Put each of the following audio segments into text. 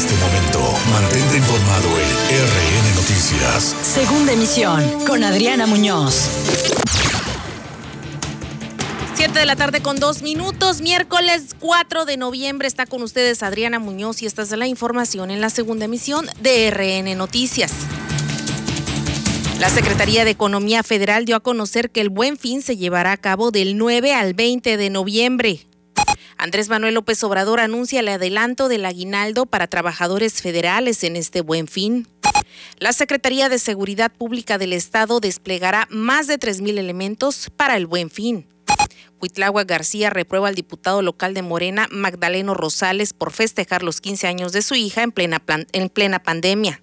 este momento. Mantente informado en RN Noticias. Segunda emisión con Adriana Muñoz. 7 de la tarde con dos minutos, miércoles 4 de noviembre está con ustedes Adriana Muñoz y esta es la información en la segunda emisión de RN Noticias. La Secretaría de Economía Federal dio a conocer que el Buen Fin se llevará a cabo del 9 al 20 de noviembre. Andrés Manuel López Obrador anuncia el adelanto del aguinaldo para trabajadores federales en este Buen Fin. La Secretaría de Seguridad Pública del Estado desplegará más de 3.000 elementos para el Buen Fin. Huitlagua García reprueba al diputado local de Morena, Magdaleno Rosales, por festejar los 15 años de su hija en plena pandemia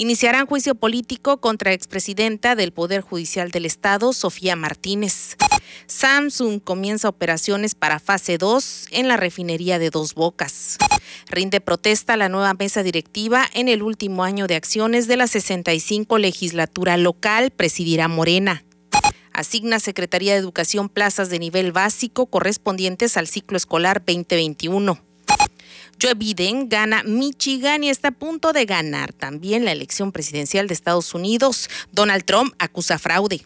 iniciarán juicio político contra expresidenta del Poder Judicial del Estado, Sofía Martínez. Samsung comienza operaciones para fase 2 en la refinería de Dos Bocas. Rinde protesta la nueva mesa directiva en el último año de acciones de la 65 legislatura local, presidirá Morena asigna Secretaría de Educación plazas de nivel básico correspondientes al ciclo escolar 2021. Joe Biden gana Michigan y está a punto de ganar también la elección presidencial de Estados Unidos. Donald Trump acusa fraude.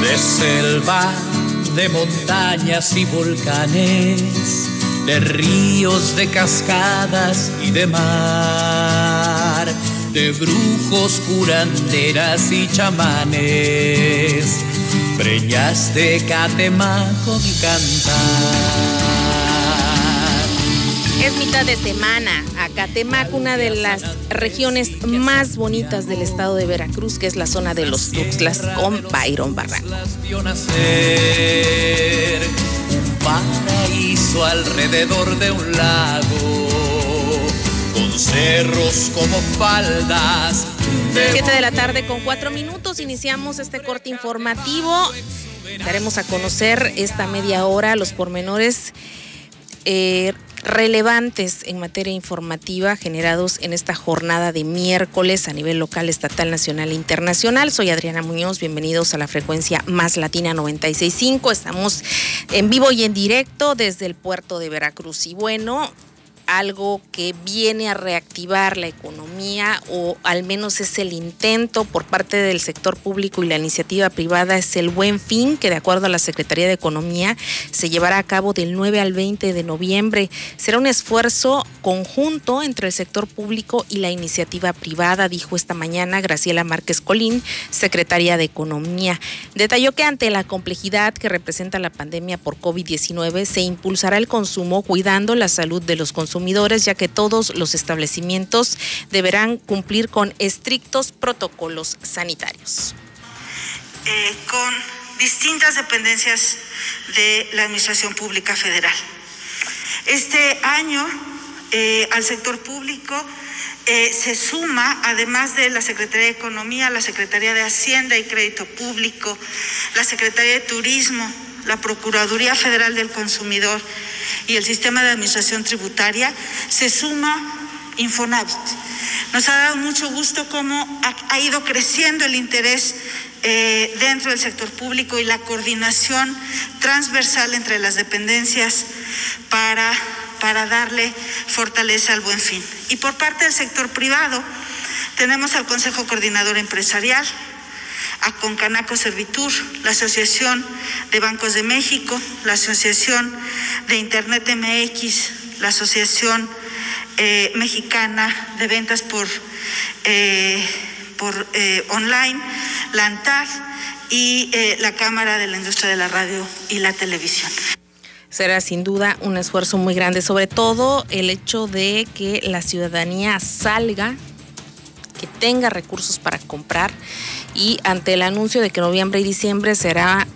De selva, de montañas y volcanes, de ríos, de cascadas y de mar, de brujos, curanderas y chamanes preñaste Catemaco mi cantar. Es mitad de semana. A Catemaco, una de las regiones más bonitas del estado de Veracruz, que es la zona de los Tuxtlas con Byron Barranco. Un paraíso alrededor de un lago, con cerros como faldas 7 de la tarde con 4 minutos iniciamos este corte informativo. Daremos a conocer esta media hora los pormenores eh, relevantes en materia informativa generados en esta jornada de miércoles a nivel local, estatal, nacional e internacional. Soy Adriana Muñoz, bienvenidos a la frecuencia Más Latina 965. Estamos en vivo y en directo desde el puerto de Veracruz. Y bueno, algo que viene a reactivar la economía o al menos es el intento por parte del sector público y la iniciativa privada es el buen fin que de acuerdo a la Secretaría de Economía se llevará a cabo del 9 al 20 de noviembre. Será un esfuerzo conjunto entre el sector público y la iniciativa privada, dijo esta mañana Graciela Márquez Colín, secretaria de Economía. Detalló que ante la complejidad que representa la pandemia por COVID-19 se impulsará el consumo cuidando la salud de los consumidores ya que todos los establecimientos deberán cumplir con estrictos protocolos sanitarios. Eh, con distintas dependencias de la Administración Pública Federal. Este año eh, al sector público eh, se suma, además de la Secretaría de Economía, la Secretaría de Hacienda y Crédito Público, la Secretaría de Turismo, la Procuraduría Federal del Consumidor y el Sistema de Administración Tributaria, se suma Infonavit. Nos ha dado mucho gusto cómo ha, ido creciendo el interés eh, dentro del sector público y la coordinación transversal entre las dependencias para, para darle fortaleza al buen fin. Y por parte del sector privado, tenemos al Consejo Coordinador Empresarial, a Concanaco Servitur, la Asociación de Bancos de México, la Asociación de Internet MX, la Asociación eh, Mexicana de Ventas por, eh, por eh, online, la ANTAG y la Cámara de la Industria de la Radio y la Televisión. Será sin duda un esfuerzo muy grande, sobre todo el hecho de que la ciudadanía salga, que tenga recursos para comprar y ante el anuncio de que noviembre y diciembre será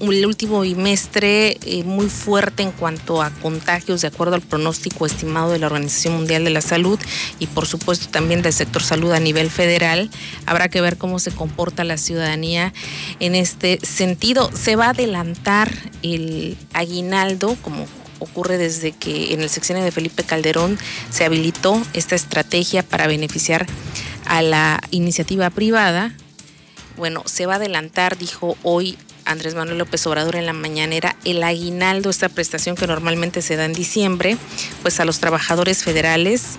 el último bimestre eh, muy fuerte en cuanto a contagios, de acuerdo al pronóstico estimado de la Organización Mundial de la Salud y por supuesto también del sector salud a nivel federal. Habrá que ver cómo se comporta la ciudadanía en este sentido. Se va a adelantar el aguinaldo como ocurre desde que en el sexenio de Felipe Calderón se habilitó esta estrategia para beneficiar a la iniciativa privada bueno, se va a adelantar, dijo hoy Andrés Manuel López Obrador en la mañanera el aguinaldo, esta prestación que normalmente se da en diciembre, pues a los trabajadores federales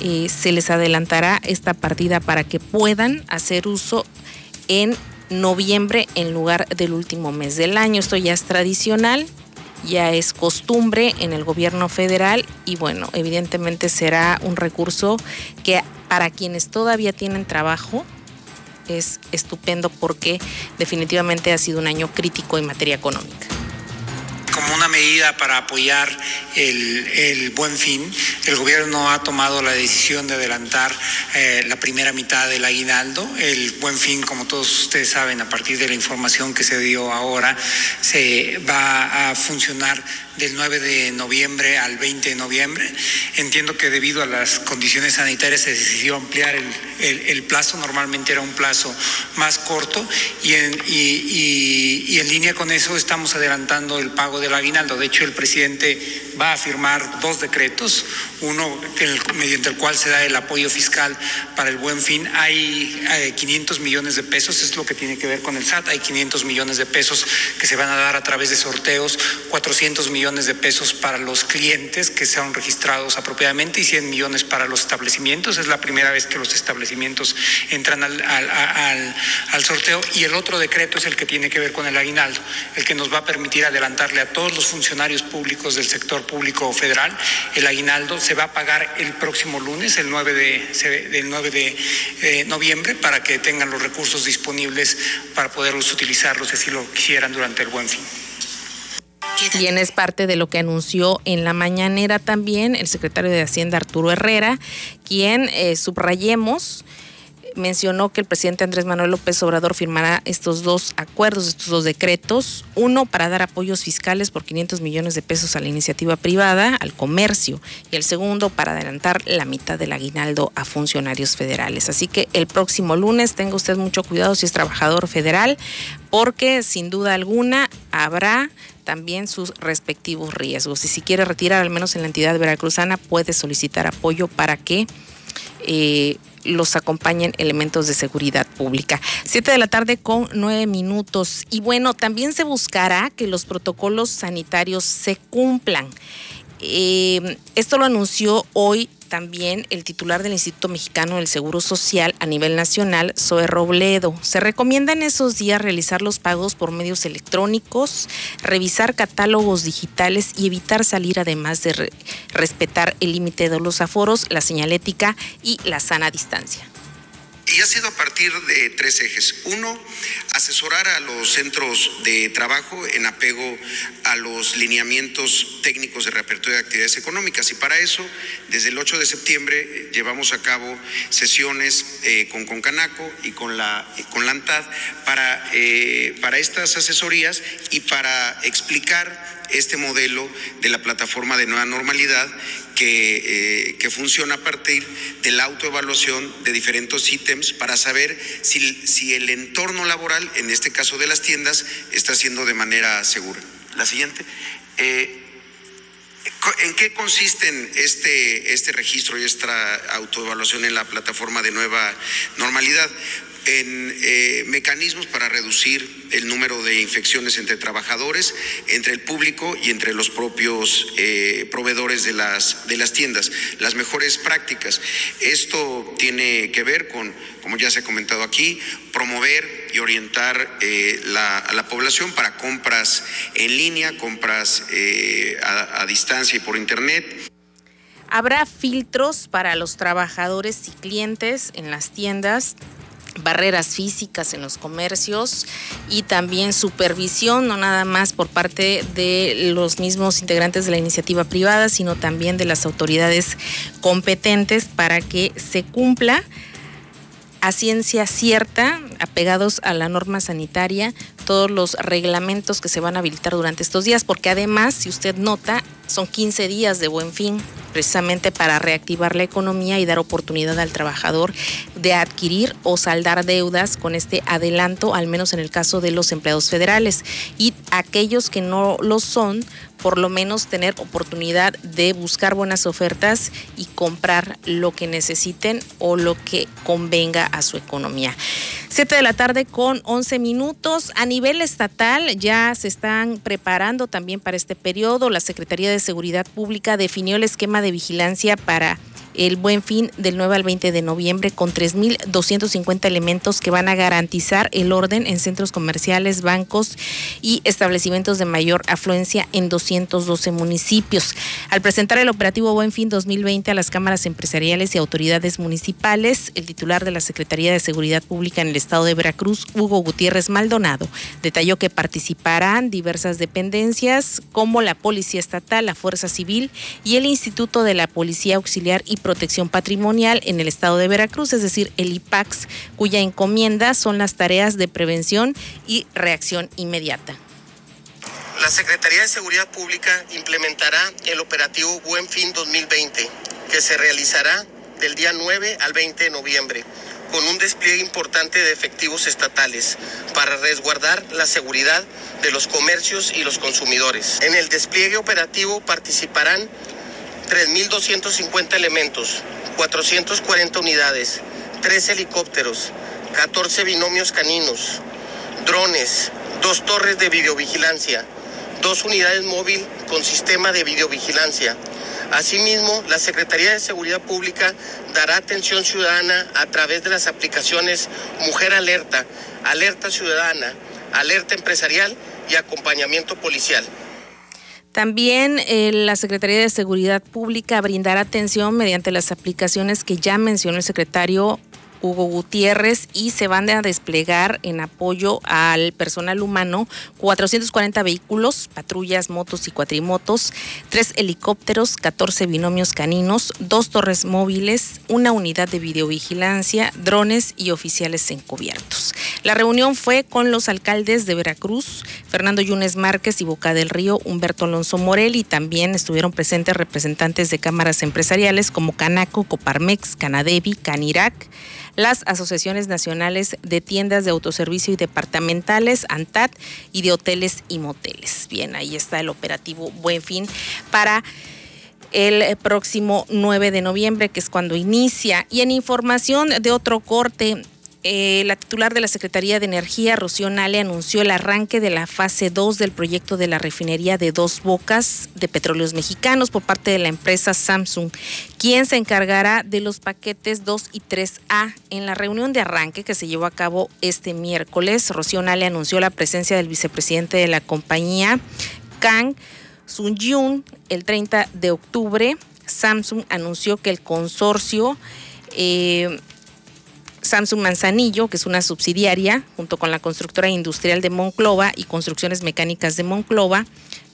eh, se les adelantará esta partida para que puedan hacer uso en noviembre en lugar del último mes del año. Esto ya es tradicional, ya es costumbre en el gobierno federal y bueno, evidentemente será un recurso que para quienes todavía tienen trabajo es estupendo porque definitivamente ha sido un año crítico en materia económica como una medida para apoyar el, buen fin, el gobierno ha tomado la decisión de adelantar eh, la primera mitad del aguinaldo. El buen fin, como todos ustedes saben, a partir de la información que se dio ahora, se va a funcionar del 9 de noviembre al 20 de noviembre. Entiendo que debido a las condiciones sanitarias se decidió ampliar el, plazo, normalmente era un plazo más corto y en, y en línea con eso estamos adelantando el pago del aguinaldo. De hecho, el presidente va a firmar dos decretos, uno mediante el cual se da el apoyo fiscal para el buen fin. Hay 500 eh, millones de pesos, es lo que tiene que ver con el SAT, hay 500 millones de pesos que se van a dar a través de sorteos, 400 millones de pesos para los clientes que sean registrados apropiadamente y 100 millones para los establecimientos. Es la primera vez que los establecimientos entran al, al, al sorteo y el otro decreto es el que tiene que ver con el aguinaldo, el que nos va a permitir adelantarle a todos los funcionarios públicos del sector público federal. El aguinaldo se va a pagar el próximo lunes, el 9 de, del 9 de eh, noviembre, para que tengan los recursos disponibles para poderlos utilizarlos si lo quisieran durante el buen fin. Bien, es parte de lo que anunció en la mañanera también el secretario de Hacienda Arturo Herrera, quien eh, subrayemos mencionó que el presidente Andrés Manuel López Obrador firmará estos dos acuerdos, estos dos decretos, uno para dar apoyos fiscales por 500 millones de pesos a la iniciativa privada, al comercio, y el segundo para adelantar la mitad del aguinaldo a funcionarios federales. Así que el próximo lunes tenga usted mucho cuidado si es trabajador federal, porque sin duda alguna habrá también sus respectivos riesgos. Y si quiere retirar, al menos en la entidad veracruzana, puede solicitar apoyo para que eh, los acompañen elementos de seguridad pública. Siete de la tarde con nueve minutos. Y bueno, también se buscará que los protocolos sanitarios se cumplan. Eh, esto lo anunció hoy también el titular del Instituto Mexicano del Seguro Social a nivel nacional, Zoe Robledo. Se recomienda en esos días realizar los pagos por medios electrónicos, revisar catálogos digitales y evitar salir además de respetar el límite de los aforos, la señalética y la sana distancia. Y ha sido a partir de tres ejes. Uno, asesorar a los centros de trabajo en apego a los lineamientos técnicos de reapertura de actividades económicas. Y para eso, desde el 8 de septiembre, eh, llevamos a cabo sesiones eh, con Concanaco y con la, con la ANTAD para, eh, para estas asesorías y para explicar este modelo de la plataforma de nueva normalidad que, eh, que, funciona a partir de la autoevaluación de diferentes ítems para saber si, si el entorno laboral, en este caso de las tiendas, está siendo de manera segura. La siguiente. Eh, ¿En qué consisten este, este registro y esta autoevaluación en la plataforma de nueva normalidad? En eh, mecanismos para reducir el número de infecciones entre trabajadores, entre el público y entre los propios eh, proveedores de las, de las tiendas. Las mejores prácticas. Esto tiene que ver con, como ya se ha comentado aquí, promover y orientar eh, a la población para compras en línea, compras a distancia y por Internet. Habrá filtros para los trabajadores y clientes en las tiendas barreras físicas en los comercios y también supervisión, no nada más por parte de los mismos integrantes de la iniciativa privada, sino también de las autoridades competentes para que se cumpla a ciencia cierta, apegados a la norma sanitaria, todos los reglamentos que se van a habilitar durante estos días, porque además, si usted nota, son 15 días de buen fin, precisamente para reactivar la economía y dar oportunidad al trabajador de adquirir o saldar deudas con este adelanto, al menos en el caso de los empleados federales. Y aquellos que no lo son, por lo menos tener oportunidad de buscar buenas ofertas y comprar lo que necesiten o lo que convenga a su economía. Siete de la tarde con 11 minutos. A nivel estatal ya se están preparando también para este periodo. La Secretaría de Seguridad Pública definió el esquema de vigilancia para el buen fin del 9 al 20 de noviembre con 3.250 elementos que van a garantizar el orden en centros comerciales, bancos y establecimientos de mayor afluencia en 212 municipios. Al presentar el operativo Buen Fin 2020 a las cámaras empresariales y autoridades municipales, el titular de la Secretaría de Seguridad Pública en el estado de Veracruz, Hugo Gutiérrez Maldonado, detalló que participarán diversas dependencias como la Policía Estatal, la Fuerza Civil y el Instituto de la Policía Auxiliar y Protección Patrimonial en el estado de Veracruz, es decir, el IPAX, cuya encomienda son las tareas de prevención y reacción inmediata. La Secretaría de Seguridad Pública implementará el operativo Buen Fin 2020, que se realizará del día 9 al 20 de noviembre, con un despliegue importante de efectivos estatales para resguardar la seguridad de los comercios y los consumidores. En el despliegue operativo participarán 3.250 elementos, 440 unidades, 3 helicópteros, 14 binomios caninos, drones, dos torres de videovigilancia, dos unidades móvil con sistema de videovigilancia. Asimismo, la Secretaría de Seguridad Pública dará atención ciudadana a través de las aplicaciones Mujer Alerta, Alerta Ciudadana, Alerta Empresarial y Acompañamiento Policial. También eh, la Secretaría de Seguridad Pública brindará atención mediante las aplicaciones que ya mencionó el secretario Hugo Gutiérrez y se van a desplegar en apoyo al personal humano 440 vehículos, patrullas, motos y cuatrimotos, tres helicópteros, 14 binomios caninos, dos torres móviles, una unidad de videovigilancia, drones y oficiales encubiertos. La reunión fue con los alcaldes de Veracruz, Fernando Yunes Márquez y Boca del Río, Humberto Alonso Morel y también estuvieron presentes representantes de cámaras empresariales como Canaco, Coparmex, Canadevi, Canirac, las asociaciones nacionales de tiendas de autoservicio y departamentales, ANTAT, y de hoteles y moteles. Bien, ahí está el operativo Buen Fin para el próximo 9 de noviembre, que es cuando inicia. Y en información de otro corte, eh, la titular de la Secretaría de Energía, Rocío Nale, anunció el arranque de la fase 2 del proyecto de la refinería de Dos Bocas de Petróleos Mexicanos por parte de la empresa Samsung, quien se encargará de los paquetes 2 y 3A. En la reunión de arranque que se llevó a cabo este miércoles, Rocío Nale anunció la presencia del vicepresidente de la compañía, Kang Sun-yun, el 30 de octubre. Samsung anunció que el consorcio eh, Samsung Manzanillo, que es una subsidiaria, junto con la constructora industrial de Monclova y Construcciones Mecánicas de Monclova,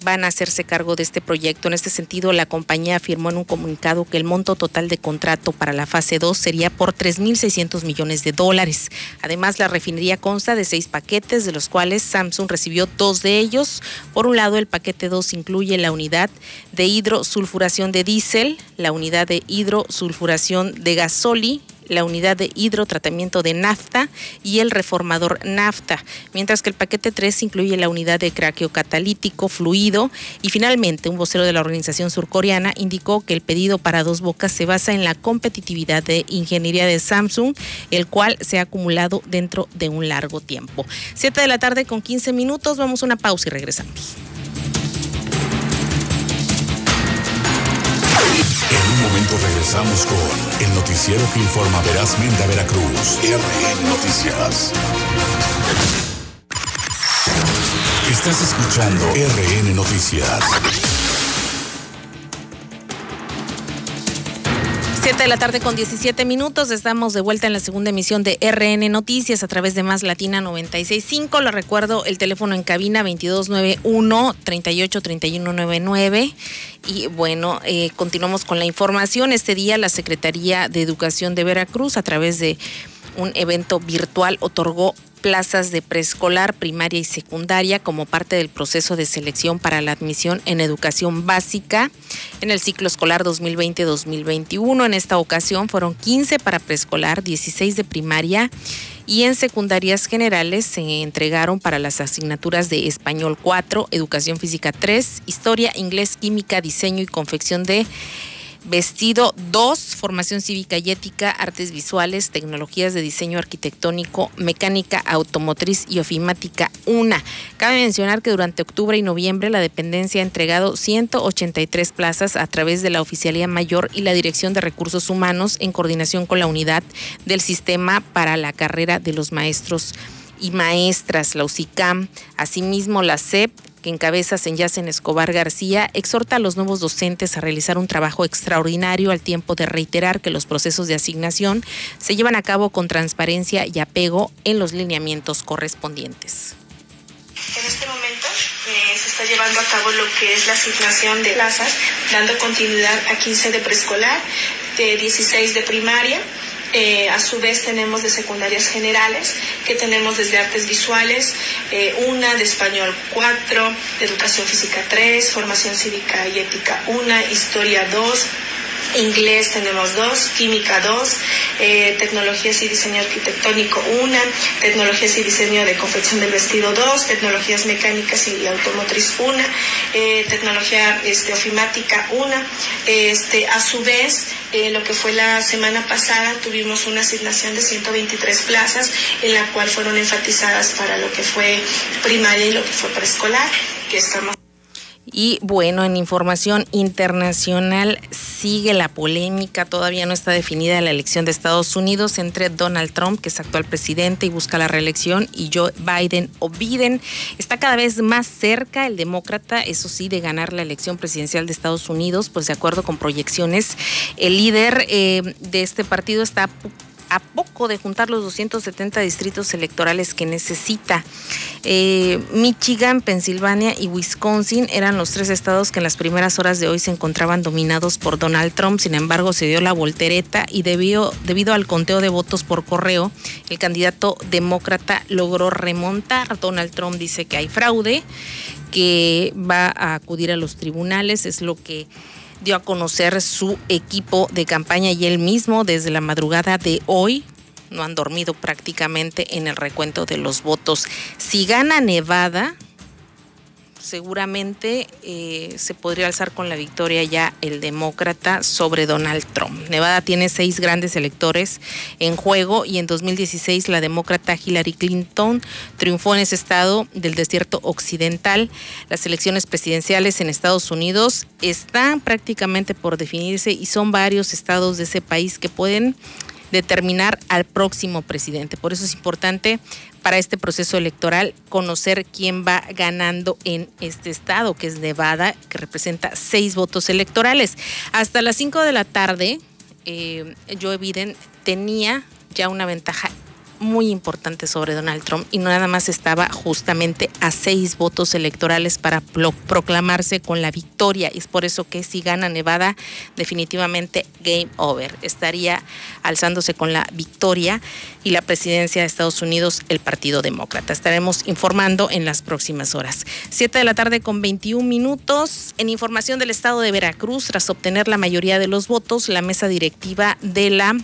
van a hacerse cargo de este proyecto. En este sentido, la compañía afirmó en un comunicado que el monto total de contrato para la fase 2 sería por 3.600 millones de dólares. Además, la refinería consta de seis paquetes, de los cuales Samsung recibió dos de ellos. Por un lado, el paquete 2 incluye la unidad de hidrosulfuración de diésel, la unidad de hidrosulfuración de gasoli la unidad de hidrotratamiento de nafta y el reformador nafta, mientras que el paquete 3 incluye la unidad de craqueo catalítico fluido y finalmente un vocero de la organización surcoreana indicó que el pedido para dos bocas se basa en la competitividad de ingeniería de Samsung, el cual se ha acumulado dentro de un largo tiempo. Siete de la tarde con 15 minutos, vamos a una pausa y regresamos. En un momento regresamos con el noticiero que informa verazmente a Veracruz. RN Noticias. Estás escuchando RN Noticias. 7 de la tarde con 17 minutos. Estamos de vuelta en la segunda emisión de RN Noticias a través de Más Latina 965. Lo recuerdo, el teléfono en cabina 2291 383199. Y bueno, eh, continuamos con la información. Este día la Secretaría de Educación de Veracruz, a través de un evento virtual, otorgó plazas de preescolar, primaria y secundaria como parte del proceso de selección para la admisión en educación básica en el ciclo escolar 2020-2021. En esta ocasión fueron 15 para preescolar, 16 de primaria y en secundarias generales se entregaron para las asignaturas de español 4, educación física 3, historia, inglés, química, diseño y confección de Vestido 2, formación cívica y ética, artes visuales, tecnologías de diseño arquitectónico, mecánica automotriz y ofimática 1. Cabe mencionar que durante octubre y noviembre la dependencia ha entregado 183 plazas a través de la Oficialía Mayor y la Dirección de Recursos Humanos en coordinación con la unidad del sistema para la carrera de los maestros y maestras, la UCICAM, asimismo la CEP que encabeza Senyacen Escobar García, exhorta a los nuevos docentes a realizar un trabajo extraordinario al tiempo de reiterar que los procesos de asignación se llevan a cabo con transparencia y apego en los lineamientos correspondientes. En este momento eh, se está llevando a cabo lo que es la asignación de plazas, dando continuidad a 15 de preescolar, de 16 de primaria, eh, a su vez tenemos de secundarias generales, que tenemos desde artes visuales, eh, una, de español cuatro, de educación física tres, formación cívica y ética una, historia dos, inglés tenemos dos, química dos, eh, tecnologías y diseño arquitectónico una, tecnologías y diseño de confección del vestido dos, tecnologías mecánicas y automotriz una, eh, tecnología este, ofimática una. Este, a su vez, eh, lo que fue la semana pasada tuvimos una asignación de 123 plazas en la cual fueron enfatizadas para lo que fue primaria y lo que fue preescolar, que estamos y bueno, en información internacional sigue la polémica, todavía no está definida la elección de Estados Unidos entre Donald Trump, que es actual presidente y busca la reelección, y Joe Biden o Biden. Está cada vez más cerca el demócrata, eso sí, de ganar la elección presidencial de Estados Unidos, pues de acuerdo con proyecciones, el líder eh, de este partido está a poco de juntar los 270 distritos electorales que necesita. Eh, Michigan, Pensilvania y Wisconsin eran los tres estados que en las primeras horas de hoy se encontraban dominados por Donald Trump. Sin embargo, se dio la voltereta y debido, debido al conteo de votos por correo, el candidato demócrata logró remontar. Donald Trump dice que hay fraude, que va a acudir a los tribunales, es lo que dio a conocer su equipo de campaña y él mismo desde la madrugada de hoy. No han dormido prácticamente en el recuento de los votos. Si gana Nevada, seguramente eh, se podría alzar con la victoria ya el demócrata sobre Donald Trump. Nevada tiene seis grandes electores en juego y en 2016 la demócrata Hillary Clinton triunfó en ese estado del desierto occidental. Las elecciones presidenciales en Estados Unidos están prácticamente por definirse y son varios estados de ese país que pueden determinar al próximo presidente. Por eso es importante para este proceso electoral conocer quién va ganando en este estado, que es Nevada, que representa seis votos electorales. Hasta las cinco de la tarde, eh, Joe Biden tenía ya una ventaja muy importante sobre Donald Trump y no nada más estaba justamente a seis votos electorales para proclamarse con la victoria. Es por eso que si gana Nevada, definitivamente game over. Estaría alzándose con la victoria y la presidencia de Estados Unidos el Partido Demócrata. Estaremos informando en las próximas horas. Siete de la tarde con 21 minutos. En información del estado de Veracruz, tras obtener la mayoría de los votos, la mesa directiva de la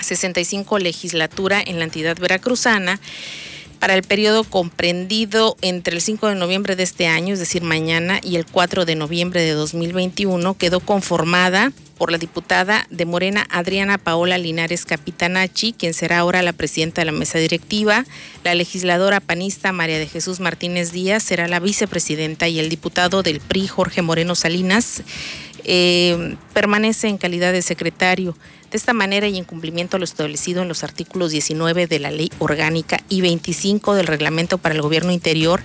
65 legislatura en la entidad veracruzana para el periodo comprendido entre el 5 de noviembre de este año, es decir, mañana, y el 4 de noviembre de 2021, quedó conformada por la diputada de Morena Adriana Paola Linares Capitanachi, quien será ahora la presidenta de la mesa directiva, la legisladora panista María de Jesús Martínez Díaz será la vicepresidenta y el diputado del PRI Jorge Moreno Salinas eh, permanece en calidad de secretario. De esta manera y en cumplimiento a lo establecido en los artículos 19 de la Ley Orgánica y 25 del Reglamento para el Gobierno Interior,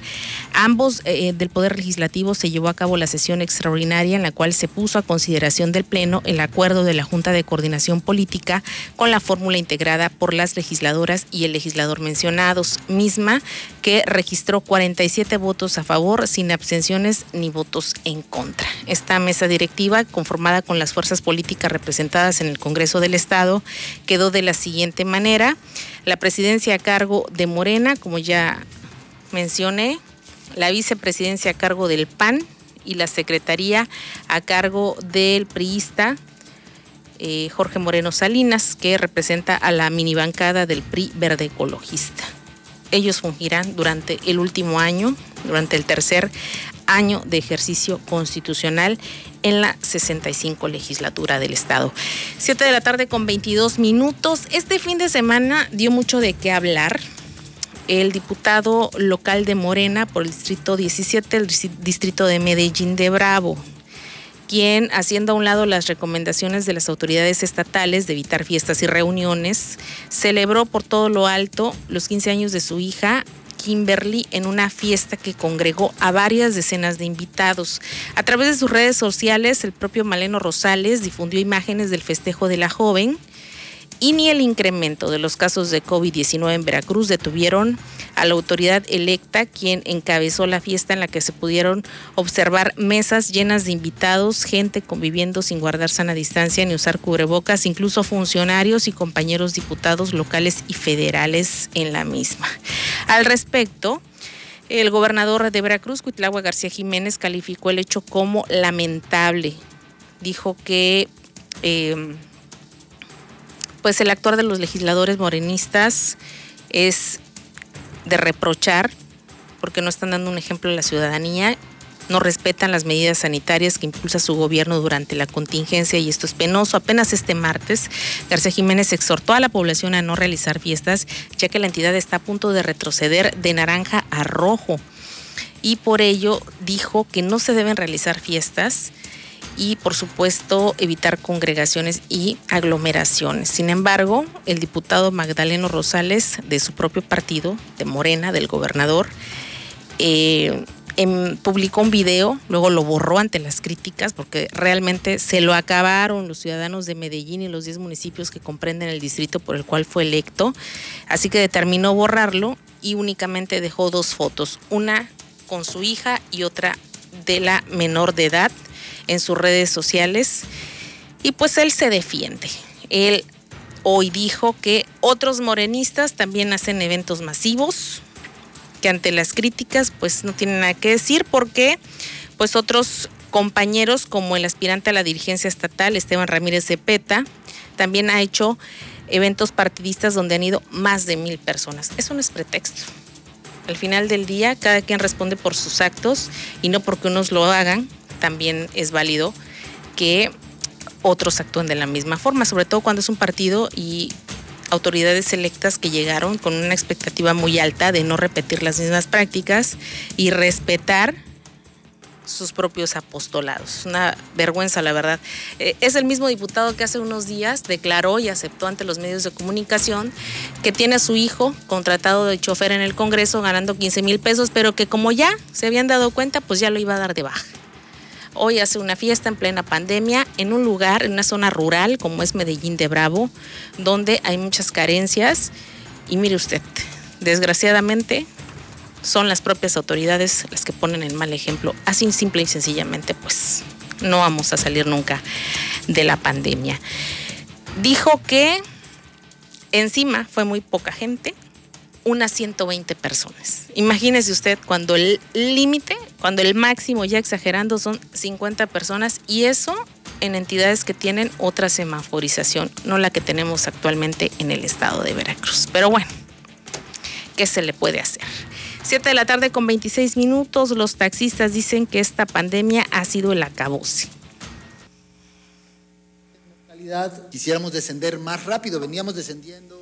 ambos eh, del Poder Legislativo se llevó a cabo la sesión extraordinaria en la cual se puso a consideración del Pleno el acuerdo de la Junta de Coordinación Política con la fórmula integrada por las legisladoras y el legislador mencionados, misma que registró 47 votos a favor, sin abstenciones ni votos en contra. Esta mesa directiva, conformada con las fuerzas políticas representadas en el Congreso del Estado quedó de la siguiente manera. La presidencia a cargo de Morena, como ya mencioné, la vicepresidencia a cargo del PAN y la secretaría a cargo del priista eh, Jorge Moreno Salinas, que representa a la mini bancada del PRI Verde Ecologista. Ellos fungirán durante el último año, durante el tercer año de ejercicio constitucional en la 65 legislatura del Estado. Siete de la tarde con 22 minutos. Este fin de semana dio mucho de qué hablar. El diputado local de Morena por el distrito 17, el distrito de Medellín de Bravo, quien, haciendo a un lado las recomendaciones de las autoridades estatales de evitar fiestas y reuniones, celebró por todo lo alto los 15 años de su hija Kimberly en una fiesta que congregó a varias decenas de invitados. A través de sus redes sociales, el propio Maleno Rosales difundió imágenes del festejo de la joven y ni el incremento de los casos de COVID-19 en Veracruz detuvieron a la autoridad electa, quien encabezó la fiesta en la que se pudieron observar mesas llenas de invitados, gente conviviendo sin guardar sana distancia ni usar cubrebocas, incluso funcionarios y compañeros diputados locales y federales en la misma. Al respecto, el gobernador de Veracruz, Cuitlagua García Jiménez, calificó el hecho como lamentable. Dijo que eh, pues el actuar de los legisladores morenistas es de reprochar porque no están dando un ejemplo a la ciudadanía, no respetan las medidas sanitarias que impulsa su gobierno durante la contingencia y esto es penoso. Apenas este martes, García Jiménez exhortó a la población a no realizar fiestas, ya que la entidad está a punto de retroceder de naranja a rojo. Y por ello dijo que no se deben realizar fiestas y por supuesto evitar congregaciones y aglomeraciones. Sin embargo, el diputado Magdaleno Rosales de su propio partido, de Morena, del gobernador, eh, em, publicó un video, luego lo borró ante las críticas porque realmente se lo acabaron los ciudadanos de Medellín y los 10 municipios que comprenden el distrito por el cual fue electo, así que determinó borrarlo y únicamente dejó dos fotos, una con su hija y otra de la menor de edad en sus redes sociales y pues él se defiende. Él hoy dijo que otros morenistas también hacen eventos masivos, que ante las críticas pues no tienen nada que decir porque pues otros compañeros como el aspirante a la dirigencia estatal Esteban Ramírez Cepeta también ha hecho eventos partidistas donde han ido más de mil personas. Eso no es pretexto. Al final del día, cada quien responde por sus actos y no porque unos lo hagan, también es válido que otros actúen de la misma forma, sobre todo cuando es un partido y autoridades electas que llegaron con una expectativa muy alta de no repetir las mismas prácticas y respetar sus propios apostolados. Una vergüenza, la verdad. Eh, es el mismo diputado que hace unos días declaró y aceptó ante los medios de comunicación que tiene a su hijo contratado de chofer en el Congreso ganando 15 mil pesos, pero que como ya se habían dado cuenta, pues ya lo iba a dar de baja. Hoy hace una fiesta en plena pandemia en un lugar, en una zona rural como es Medellín de Bravo, donde hay muchas carencias. Y mire usted, desgraciadamente son las propias autoridades las que ponen el mal ejemplo. Así simple y sencillamente, pues no vamos a salir nunca de la pandemia. Dijo que encima fue muy poca gente, unas 120 personas. Imagínese usted cuando el límite, cuando el máximo ya exagerando son 50 personas y eso en entidades que tienen otra semaforización, no la que tenemos actualmente en el estado de Veracruz. Pero bueno, ¿qué se le puede hacer? Siete de la tarde con 26 minutos, los taxistas dicen que esta pandemia ha sido el acabose. Quisiéramos descender más rápido, veníamos descendiendo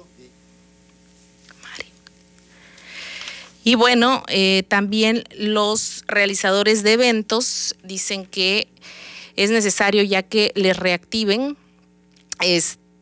Y bueno, eh, también los realizadores de eventos dicen que es necesario ya que les reactiven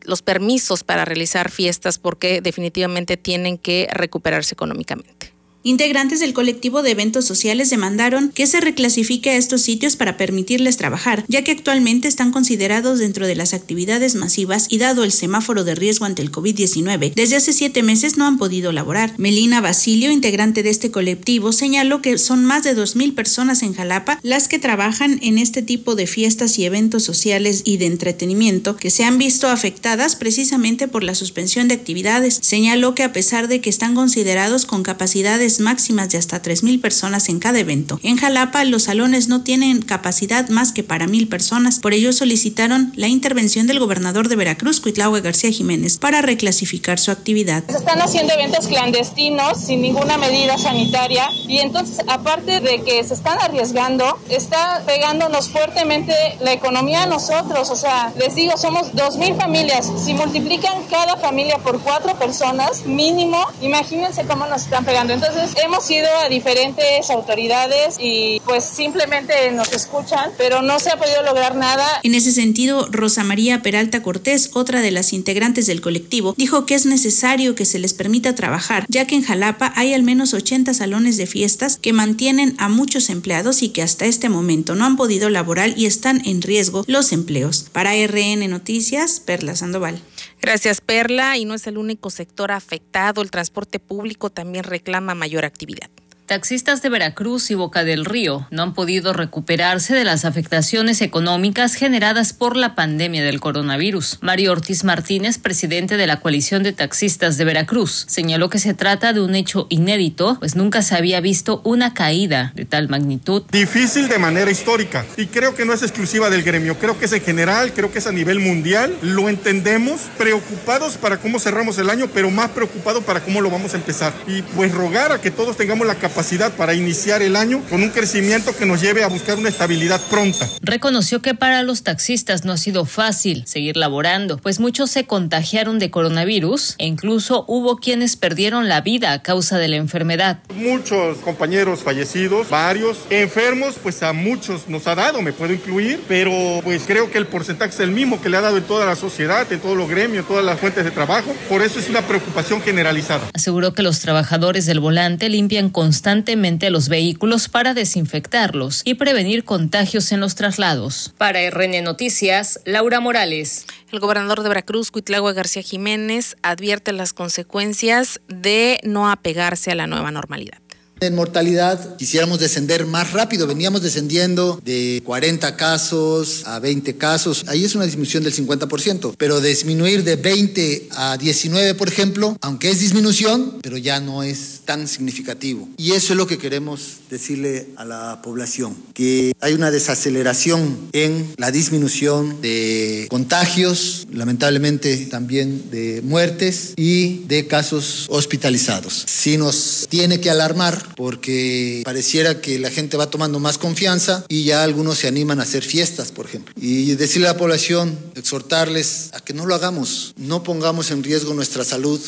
los permisos para realizar fiestas porque definitivamente tienen que recuperarse económicamente. Integrantes del colectivo de eventos sociales demandaron que se reclasifique a estos sitios para permitirles trabajar, ya que actualmente están considerados dentro de las actividades masivas y dado el semáforo de riesgo ante el COVID-19, desde hace siete meses no han podido laborar. Melina Basilio, integrante de este colectivo, señaló que son más de dos mil personas en Jalapa las que trabajan en este tipo de fiestas y eventos sociales y de entretenimiento que se han visto afectadas precisamente por la suspensión de actividades. Señaló que a pesar de que están considerados con capacidades máximas de hasta 3.000 personas en cada evento. En Jalapa, los salones no tienen capacidad más que para mil personas. Por ello solicitaron la intervención del gobernador de Veracruz, Cuitlahua García Jiménez, para reclasificar su actividad. Se están haciendo eventos clandestinos sin ninguna medida sanitaria y entonces, aparte de que se están arriesgando, está pegándonos fuertemente la economía a nosotros. O sea, les digo, somos dos mil familias. Si multiplican cada familia por cuatro personas, mínimo, imagínense cómo nos están pegando. Entonces, hemos ido a diferentes autoridades y pues simplemente nos escuchan, pero no se ha podido lograr nada. En ese sentido, Rosa María Peralta Cortés, otra de las integrantes del colectivo, dijo que es necesario que se les permita trabajar, ya que en Jalapa hay al menos 80 salones de fiestas que mantienen a muchos empleados y que hasta este momento no han podido laborar y están en riesgo los empleos. Para RN Noticias, Perla Sandoval. Gracias, Perla. Y no es el único sector afectado. El transporte público también reclama mayor actividad. Taxistas de Veracruz y Boca del Río no han podido recuperarse de las afectaciones económicas generadas por la pandemia del coronavirus. Mario Ortiz Martínez, presidente de la coalición de taxistas de Veracruz, señaló que se trata de un hecho inédito, pues nunca se había visto una caída de tal magnitud. Difícil de manera histórica y creo que no es exclusiva del gremio, creo que es en general, creo que es a nivel mundial, lo entendemos, preocupados para cómo cerramos el año, pero más preocupados para cómo lo vamos a empezar. Y pues rogar a que todos tengamos la capacidad para iniciar el año con un crecimiento que nos lleve a buscar una estabilidad pronta. Reconoció que para los taxistas no ha sido fácil seguir laborando, pues muchos se contagiaron de coronavirus e incluso hubo quienes perdieron la vida a causa de la enfermedad. Muchos compañeros fallecidos, varios enfermos, pues a muchos nos ha dado, me puedo incluir, pero pues creo que el porcentaje es el mismo que le ha dado en toda la sociedad, en todos los gremios, en todas las fuentes de trabajo, por eso es una preocupación generalizada. Aseguró que los trabajadores del volante limpian constantemente constantemente los vehículos para desinfectarlos y prevenir contagios en los traslados. Para RN Noticias, Laura Morales. El gobernador de Veracruz, Cuitlagua García Jiménez, advierte las consecuencias de no apegarse a la nueva normalidad. En mortalidad quisiéramos descender más rápido, veníamos descendiendo de 40 casos a 20 casos, ahí es una disminución del 50%, pero disminuir de 20 a 19, por ejemplo, aunque es disminución, pero ya no es tan significativo. Y eso es lo que queremos decirle a la población, que hay una desaceleración en la disminución de contagios, lamentablemente también de muertes y de casos hospitalizados. Si nos tiene que alarmar, porque pareciera que la gente va tomando más confianza y ya algunos se animan a hacer fiestas, por ejemplo. Y decirle a la población, exhortarles a que no lo hagamos, no pongamos en riesgo nuestra salud.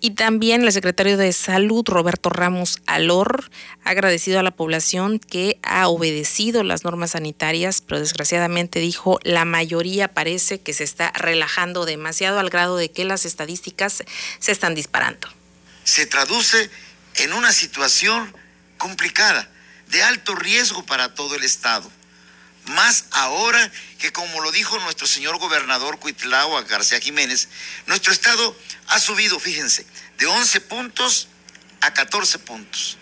Y también el secretario de Salud, Roberto Ramos Alor, ha agradecido a la población que ha obedecido las normas sanitarias, pero desgraciadamente dijo, la mayoría parece que se está relajando demasiado al grado de que las estadísticas se están disparando. Se traduce en una situación complicada, de alto riesgo para todo el Estado. Más ahora que, como lo dijo nuestro señor gobernador Cuitlao García Jiménez, nuestro Estado ha subido, fíjense, de 11 puntos a 14 puntos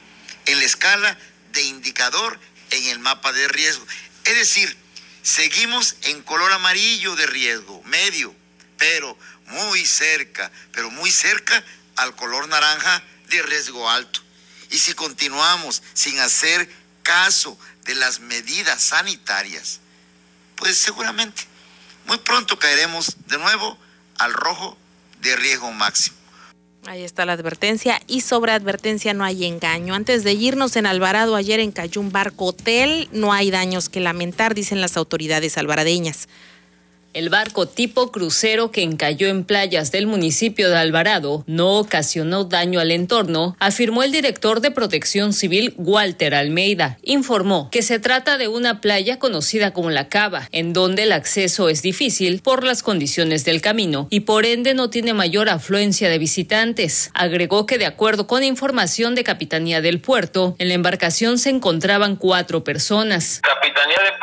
en la escala de indicador en el mapa de riesgo. Es decir, seguimos en color amarillo de riesgo, medio, pero muy cerca, pero muy cerca al color naranja de riesgo alto. Y si continuamos sin hacer caso de las medidas sanitarias, pues seguramente muy pronto caeremos de nuevo al rojo de riesgo máximo. Ahí está la advertencia y sobre advertencia no hay engaño. Antes de irnos en Alvarado ayer en cayó un barco hotel, no hay daños que lamentar, dicen las autoridades alvaradeñas. El barco tipo crucero que encalló en playas del municipio de Alvarado no ocasionó daño al entorno, afirmó el director de Protección Civil Walter Almeida. Informó que se trata de una playa conocida como La Cava, en donde el acceso es difícil por las condiciones del camino y por ende no tiene mayor afluencia de visitantes. Agregó que de acuerdo con información de Capitanía del Puerto, en la embarcación se encontraban cuatro personas. Capitanía ya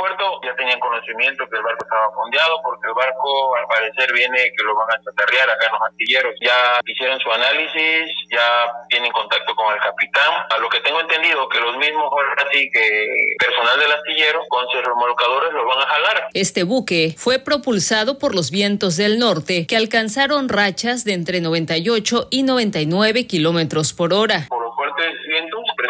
tenían conocimiento que el barco estaba fondeado porque el barco al parecer viene que lo van a chatarrear acá en los astilleros. Ya hicieron su análisis, ya tienen contacto con el capitán. A lo que tengo entendido que los mismos así que personal del astillero con sus remolcadores lo van a jalar. Este buque fue propulsado por los vientos del norte que alcanzaron rachas de entre 98 y 99 kilómetros por hora. Por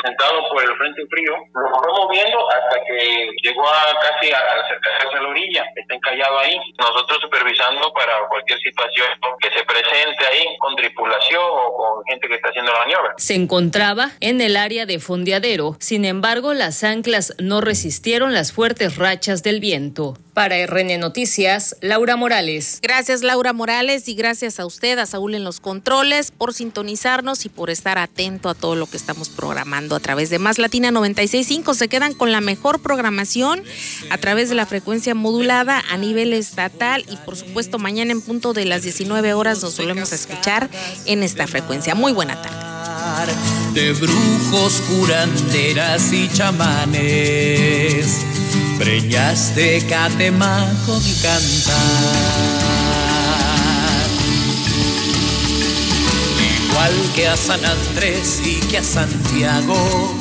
afectado por el frente frío. Lo fuimos viendo hasta que llegó a casi a acercarse a la orilla, está encallado ahí. Nosotros supervisando para cualquier situación que se presente ahí con tripulación o con gente que está haciendo la maniobra. Se encontraba en el área de fondeadero, sin embargo las anclas no resistieron las fuertes rachas del viento. Para RN Noticias, Laura Morales. Gracias Laura Morales y gracias a usted, a Saúl en los controles, por sintonizarnos y por estar atento a todo lo que estamos programando a través de Más Latina 965. Se quedan con la mejor programación a través de la frecuencia modulada a nivel estatal y por supuesto mañana en punto de las 19 horas nos volvemos a escuchar en esta frecuencia. Muy buena tarde. De brujos, curanderas y chamanes preñas de Catemaco mi cantar. Igual que a San Andrés y que a Santiago,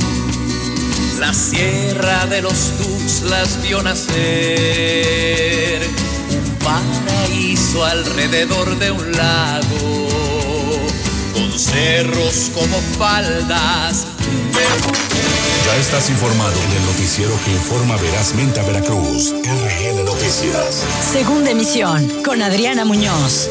la sierra de los Tuxtlas vio nacer un paraíso alrededor de un lago, con cerros como faldas ya estás informado en el noticiero que informa verazmente a Veracruz. RN Noticias. Segunda emisión con Adriana Muñoz.